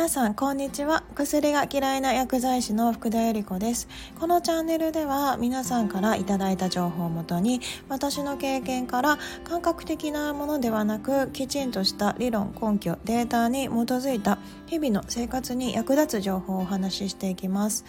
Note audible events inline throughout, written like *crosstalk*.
皆さんこんにちは。薬が嫌いな薬剤師の福田由里子です。このチャンネルでは皆さんからいただいた情報をもとに私の経験から感覚的なものではなくきちんとした理論根拠データに基づいた日々の生活に役立つ情報をお話ししていきます。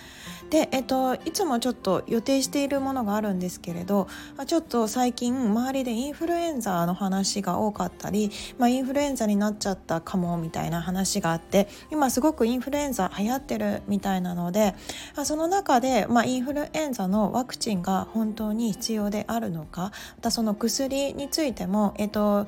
でえっといつもちょっと予定しているものがあるんですけれどちょっと最近周りでインフルエンザの話が多かったり、まあ、インフルエンザになっちゃったかもみたいな話があって今すごくインフルエンザ流行ってるみたいなのでその中で、まあ、インフルエンザのワクチンが本当に必要であるのかまたその薬についても、えっと、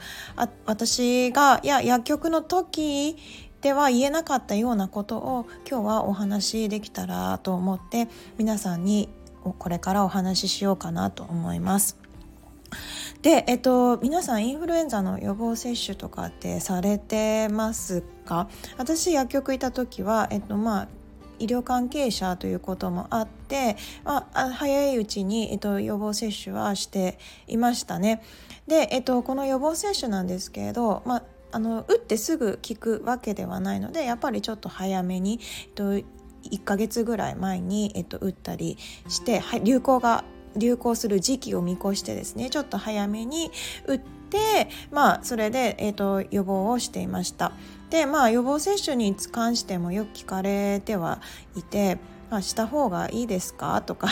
私がいや薬局の時では言えなかったようなことを今日はお話しできたらと思って皆さんにこれからお話ししようかなと思います。で、えっと、皆さんインフルエンザの予防接種とかってされてますか？私薬局いた時は、えっとまあ、医療関係者ということもあって、まあ、早いうちに、えっと、予防接種はしていましたね。で、えっと、この予防接種なんですけれど、まあ、あの打ってすぐ効くわけではないのでやっぱりちょっと早めに、えっと、1ヶ月ぐらい前に、えっと、打ったりして流行が流行する時期を見越してですねちょっと早めに打ってまあそれで、えーと、予防をしていました。でまあ予防接種に関してもよく聞かれてはいてまあ、した方がいいですか？とか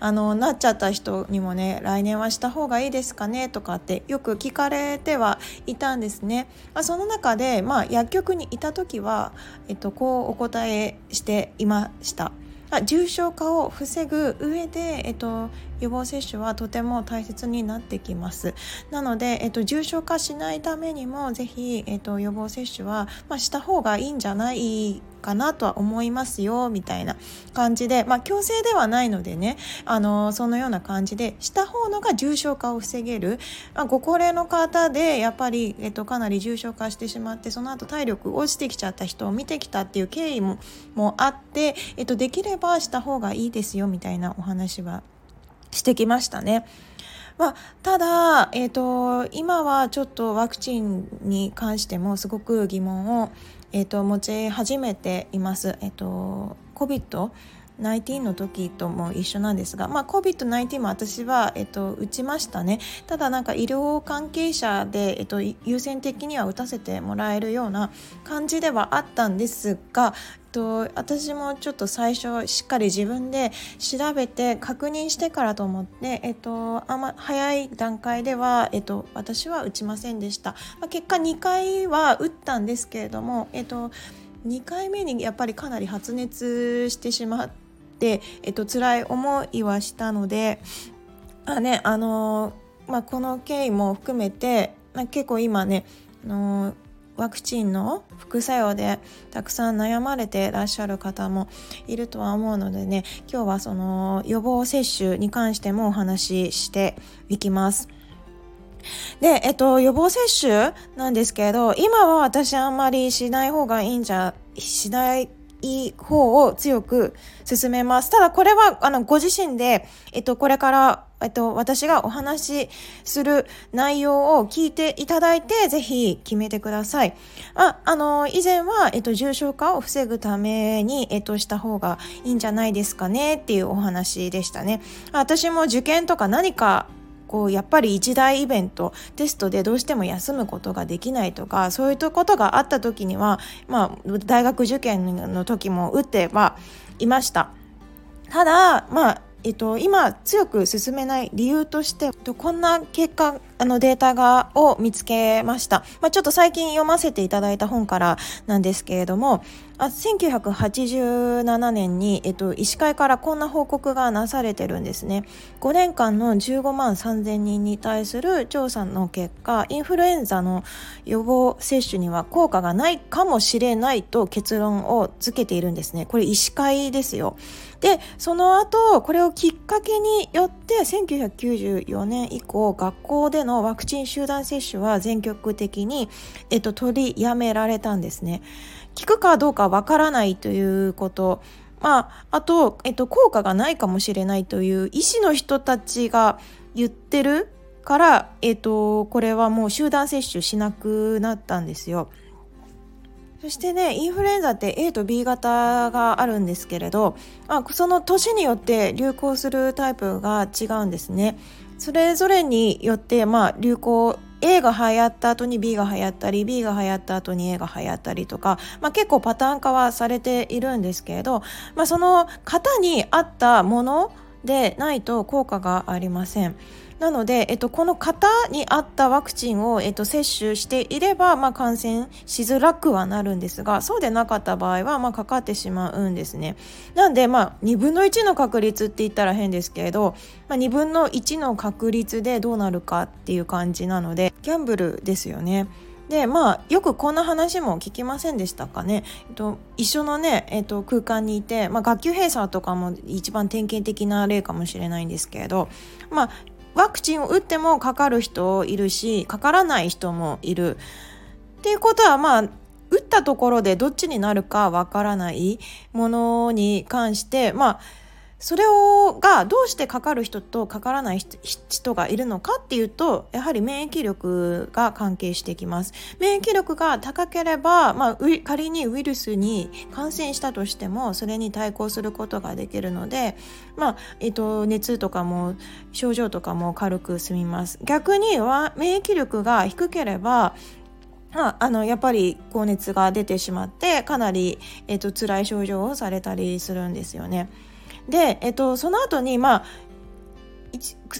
あのなっちゃった人にもね来年はした方がいいですかね？とかってよく聞かれてはいたんですね。まあ、その中で、まあ、薬局にいた時は、えっと、こうお答えしていました。重症化を防ぐ上で、えっと、予防接種はとても大切になってきます。なので、えっと、重症化しないためにもぜひ、えっと、予防接種は、まあ、した方がいいんじゃないかなとは思いますよみたいな感じで、まあ、強制ではないのでねあのそのような感じでした方のが重症化を防げる、まあ、ご高齢の方でやっぱり、えっと、かなり重症化してしまってその後体力落ちてきちゃった人を見てきたっていう経緯ももあって、えっと、できればした方がいいですよみたいなお話はしてきましたね。まあ、ただ、えーと、今はちょっとワクチンに関してもすごく疑問を、えーと、持ち始めています。えーと、COVID 19の時とも一緒なんですが、まあ、COVID-19 も私は、えっと、打ちましたね。ただなんか医療関係者で、えっと、優先的には打たせてもらえるような感じではあったんですが、えっと私もちょっと最初しっかり自分で調べて確認してからと思って、えっと、あんま早い段階では、えっと、私は打ちませんでした、まあ、結果2回は打ったんですけれども、えっと、2回目にやっぱりかなり発熱してしまっ、えっと辛い思いはしたのであ、ねあのまあ、この経緯も含めて、ま、結構今ねあのワクチンの副作用でたくさん悩まれてらっしゃる方もいるとは思うのでね今日はその予防接種に関してもお話ししていきます。で、えっと、予防接種なんですけど今は私あんまりしない方がいいんじゃしないいい方を強く進めます。ただこれはあのご自身で、えっと、これからえっと、私がお話しする内容を聞いていただいて、ぜひ決めてください。あ、あの、以前は、えっと、重症化を防ぐために、えっと、した方がいいんじゃないですかねっていうお話でしたね。私も受験とか何かこうやっぱり一大イベントテストでどうしても休むことができないとかそういうことがあった時には、まあ、大学受験の時も打ってはいました。ただ、まあえっと、今強く進めない理由としてこんな結果あのデータがを見つけました、まあ、ちょっと最近読ませていただいた本からなんですけれどもあ1987年に、えっと、医師会からこんな報告がなされてるんですね。5年間の15万3000人に対する調査の結果インフルエンザの予防接種には効果がないかもしれないと結論をつけているんですね。これ医師会ですよ。でその後これをきっかけによって1994年以降学校でののワクチン集団接種は全局的に、えっと、取りやめられたんですね。効くかどうかわからないということ。まあ、あと、えっと、効果がないかもしれないという医師の人たちが言ってるから、えっと、これはもう集団接種しなくなったんですよ。そしてねインフルエンザって A と B 型があるんですけれど、あ、その年によって流行するタイプが違うんですね。それぞれによって、まあ、流行 A が流行った後に B が流行ったり B が流行った後に A が流行ったりとか、まあ、結構パターン化はされているんですけれど、まあ、その型に合ったものでないと効果がありません。なので、えっと、この型に合ったワクチンを、えっと、接種していれば、まあ、感染しづらくはなるんですがそうでなかった場合は、まあ、かかってしまうんですね。なんで、まあ、2分の1の確率って言ったら変ですけれど、まあ、2分の1の確率でどうなるかっていう感じなのでギャンブルですよね。でまあよくこんな話も聞きませんでしたかね、えっと、一緒のね、えっと、空間にいて、まあ、学級閉鎖とかも一番典型的な例かもしれないんですけれど、まあ、ワクチンを打ってもかかる人いるしかからない人もいる。っていうことはまあ打ったところでどっちになるかわからないものに関してまあそれをがどうしてかかる人とかからない人がいるのかっていうとやはり免疫力が関係してきます免疫力が高ければ、まあ、仮にウイルスに感染したとしてもそれに対抗することができるので、まあえっと、熱とかも症状とかも軽く済みます逆には免疫力が低ければああのやっぱり高熱が出てしまってかなり、えっと辛い症状をされたりするんですよね。で、えっと、その後にまあ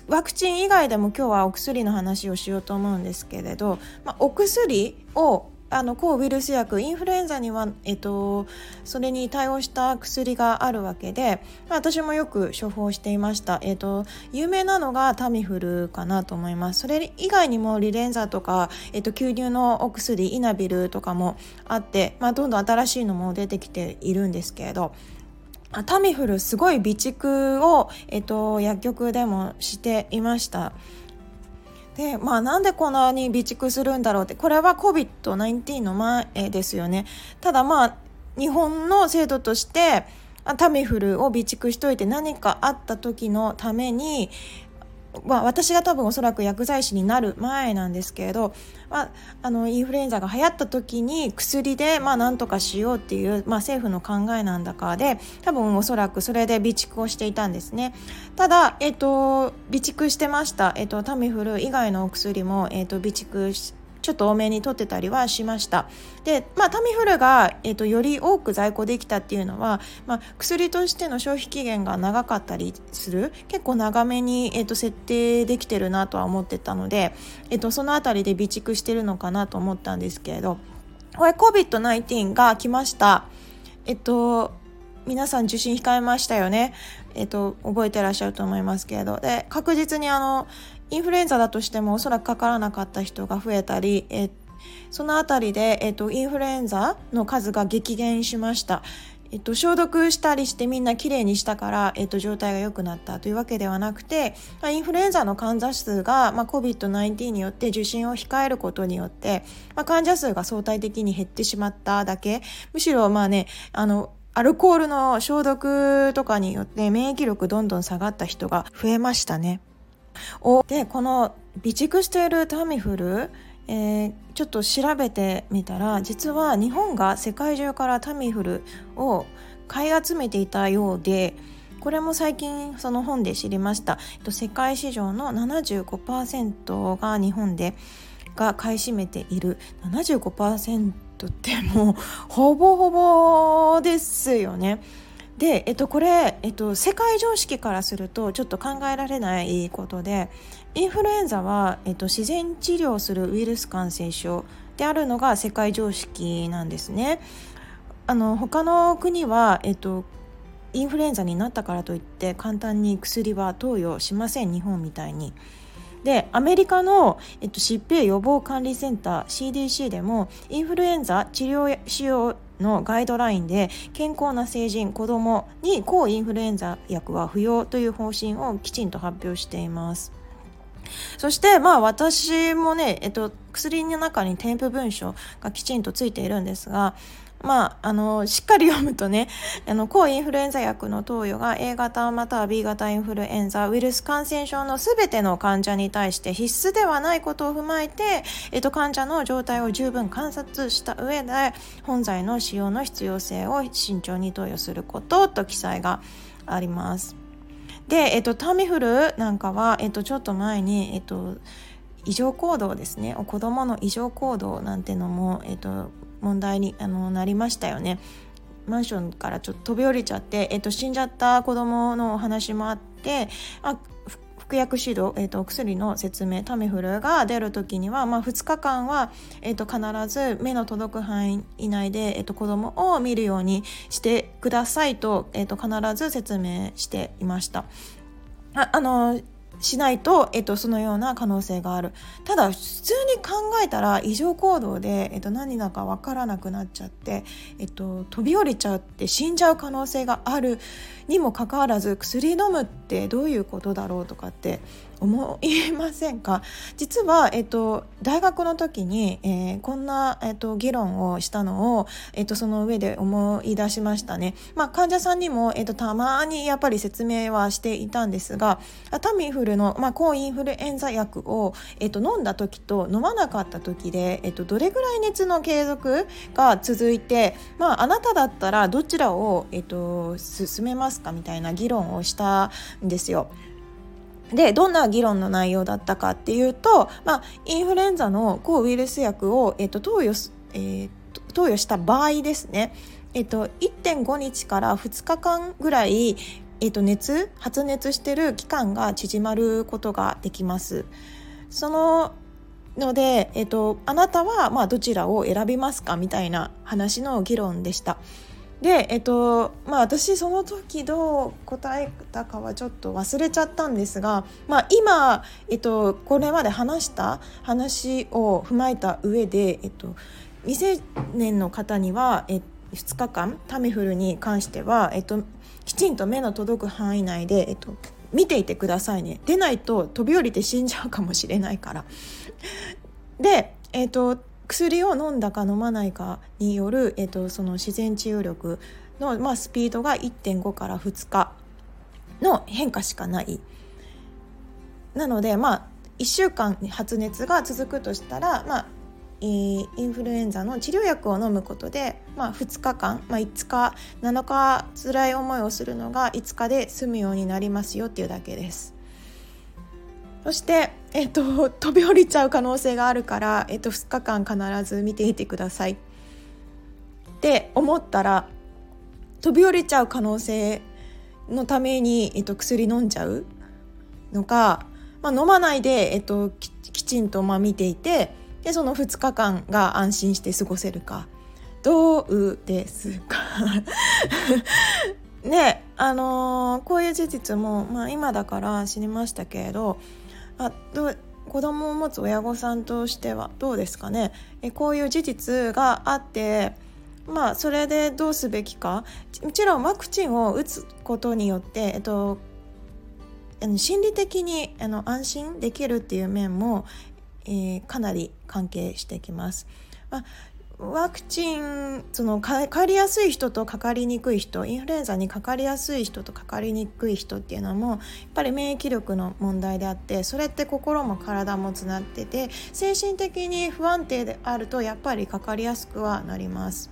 ワクチン以外でも今日はお薬の話をしようと思うんですけれど、まあ、お薬をあの抗ウイルス薬インフルエンザには、えっと、それに対応した薬があるわけで、まあ、私もよく処方していました、えっと、有名なのがタミフルかなと思います。それ以外にもリレンザとか、えっと、吸入のお薬イナビルとかもあって、まあ、どんどん新しいのも出てきているんですけれどタミフルすごい備蓄を、えっと、薬局でもしていました。でまあなんでこんなに備蓄するんだろうってこれは COVID-19 の前ですよねただまあ日本の制度としてタミフルを備蓄しといて何かあった時のためにま、私が多分おそらく薬剤師になる前なんですけれど、まあ、あのインフルエンザが流行った時に薬でまあ何とかしようっていう、まあ、政府の考えなんだかで多分おそらくそれで備蓄をしていたんですね。ただ、えっと、備蓄してました、えっと、タミフル以外のお薬も、えっと、備蓄してちょっと多めに取ってたりはしましたで、まあ、タミフルが、えーと、より多く在庫できたっていうのは、まあ、薬としての消費期限が長かったりする結構長めに、えーと、設定できてるなとは思ってたので、えーと、その辺りで備蓄してるのかなと思ったんですけれどこれ COVID-19 が来ましたえっと皆さん受診控えましたよね？えっと、覚えてらっしゃると思いますけれど。で、確実にあの、インフルエンザだとしてもおそらくかからなかった人が増えたり、えその辺りで、えっと、インフルエンザの数が激減しました。えっと、消毒したりしてみんなきれいにしたから、えっと、状態が良くなったというわけではなくて、インフルエンザの患者数が、まあ、COVID-19 によって受診を控えることによって、まあ、患者数が相対的に減ってしまっただけむしろまあねあのアルコールの消毒とかによって免疫力どんどん下がった人が増えましたね。でこの備蓄しているタミフル、えー、ちょっと調べてみたら実は日本が世界中からタミフルを買い集めていたようでこれも最近その本で知りました世界市場の75%が日本でが買い占めている75%ってもうほぼほぼですよね。で、えっと、これ、えっと、世界常識からするとちょっと考えられないことでインフルエンザは、えっと、自然治療するウイルス感染症であるのが世界常識なんですね。あの他の国は、えっと、インフルエンザになったからといって簡単に薬は投与しません日本みたいに。でアメリカの、えっと、疾病予防管理センター CDC でもインフルエンザ治療使用のガイドラインで健康な成人子どもに抗インフルエンザ薬は不要という方針をきちんと発表しています。そしてまあ私もね、えっと、薬の中に添付文書がきちんとついているんですがまあ、あのしっかり読むとね *laughs* あの抗インフルエンザ薬の投与が A 型または B 型インフルエンザウイルス感染症のすべての患者に対して必須ではないことを踏まえて、えっと、患者の状態を十分観察した上で本剤の使用の必要性を慎重に投与することと記載があります。で、えっと、タミフルなんかは、えっと、ちょっと前に、えっと、異常行動ですね子どもの異常行動なんてのも、えっと、問題にあのなりましたよね。マンションからちょっと飛び降りちゃって、えっと、死んじゃった子供のお話もあってあ服薬指導、えーと、お薬の説明タミフルが出る時には、まあ、2日間は、えーと、必ず目の届く範囲以内で、えーと、子供を見るようにしてくださいと,、えー、と必ず説明していました。ああのしないと、えっと、そのような可能性があるただ普通に考えたら異常行動で、えっと、何だか分からなくなっちゃって、えっと、飛び降りちゃって死んじゃう可能性があるにもかかわらず薬飲むってどういうことだろうとかって思いませんか？*laughs* 実は、えっと、大学の時に、えー、こんな、えっと、議論をしたのを、えっと、その上で思い出しましたね。まあ、患者さんにも、えっと、たまにやっぱり説明はしていたんですがタミフルの、まあ、抗インフルエンザ薬を、えっと、飲んだ時と飲まなかった時で、えっと、どれぐらい熱の継続が続いて、まあ、あなただったらどちらを、えっと、進めますかみたいな議論をしたんですよ。でどんな議論の内容だったかっていうと、まあ、インフルエンザの抗ウイルス薬を、えっと、投与えー、投与した場合ですね、えっと、1.5日から2日間ぐらい、えっと、熱発熱してる期間が縮まることができます。そのので、えっと、あなたはまあどちらを選びますかみたいな話の議論でした。でえっとまあ私その時どう答えたかはちょっと忘れちゃったんですが、まあ、今、えっと、これまで話した話を踏まえた上で、えっと、未成年の方には、え2日間タミフルに関しては、えっと、きちんと目の届く範囲内で、えっと、見ていてくださいね出ないと飛び降りて死んじゃうかもしれないから。で、えっと薬を飲んだか飲まないかによる、えっと、その自然治癒力の、まあ、スピードが1.5から2日の変化しかない。なのでまあ1週間発熱が続くとしたら、まあ、インフルエンザの治療薬を飲むことで、まあ、2日間、まあ、5日7日辛い思いをするのが5日で済むようになりますよっていうだけです。そして、えっと、飛び降りちゃう可能性があるから、えっと、2日間必ず見ていてくださいって思ったら飛び降りちゃう可能性のために、えっと、薬飲んじゃうのか、まあ、飲まないで、えっと、ききちんとまあ見ていてでその2日間が安心して過ごせるか。どうですか？*laughs* ねあのー、こういう事実も、まあ、今だから知りましたけれどあど子供を持つ親御さんとしてはどうですかね？えこういう事実があってまあそれでどうすべきか？もちろんワクチンを打つことによって、えっと、心理的にあの安心できるっていう面も、えー、かなり関係してきます。まあワクチンそのかかりやすい人とかかりにくい人インフルエンザにかかりやすい人とかかりにくい人っていうのもやっぱり免疫力の問題であってそれって心も体もつなってて精神的に不安定であるとやっぱりかかりやすくはなります。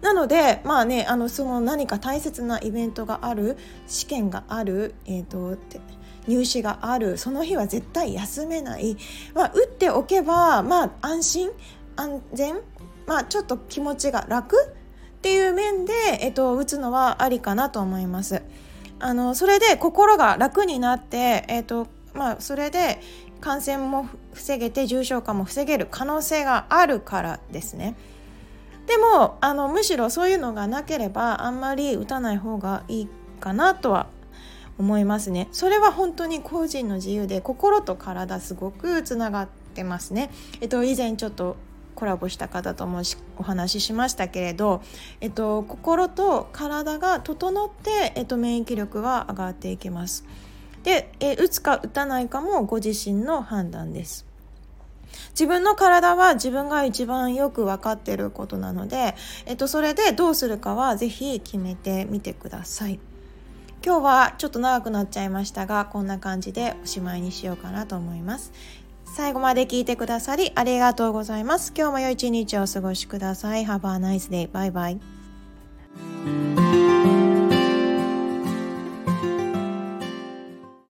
なのでまあねあのその何か大切なイベントがある試験がある、えーと、入試があるその日は絶対休めない、まあ、打っておけば、まあ、安心安全、まあ、ちょっと気持ちが楽っていう面で、えっと、打つのはありかなと思います。あのそれで心が楽になって、えっとまあ、それで感染も防げて重症化も防げる可能性があるからですね。でもあのむしろそういうのがなければあんまり打たない方がいいかなとは思いますね。それは本当に個人の自由で心と体すごくつながってますね。えっと以前ちょっとコラボした方ともお話ししましたけれど、えっと、心と体が整って、えっと、免疫力は上がっていきます。で、え打つか打たないかもご自身の判断です。自分の体は自分が一番よく分かってることなので、えっと、それでどうするかは是非決めてみてください。今日はちょっと長くなっちゃいましたがこんな感じでおしまいにしようかなと思います。最後まで聞いてくださりありがとうございます。今日も良い一日をお過ごしください。Have a nice day. バイバイ